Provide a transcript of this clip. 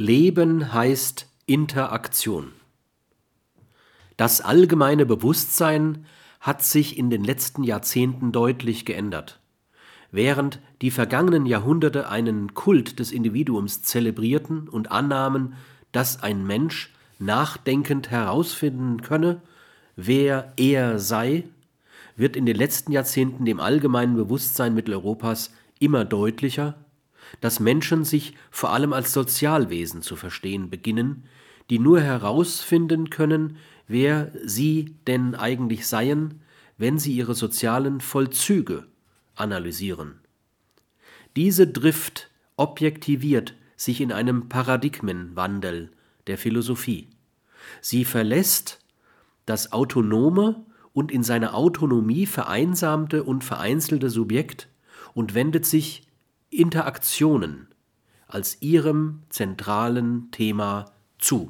Leben heißt Interaktion. Das allgemeine Bewusstsein hat sich in den letzten Jahrzehnten deutlich geändert. Während die vergangenen Jahrhunderte einen Kult des Individuums zelebrierten und annahmen, dass ein Mensch nachdenkend herausfinden könne, wer er sei, wird in den letzten Jahrzehnten dem allgemeinen Bewusstsein Mitteleuropas immer deutlicher, dass Menschen sich vor allem als Sozialwesen zu verstehen beginnen, die nur herausfinden können, wer sie denn eigentlich seien, wenn sie ihre sozialen Vollzüge analysieren. Diese Drift objektiviert sich in einem Paradigmenwandel der Philosophie. Sie verlässt das autonome und in seiner Autonomie vereinsamte und vereinzelte Subjekt und wendet sich Interaktionen als ihrem zentralen Thema zu.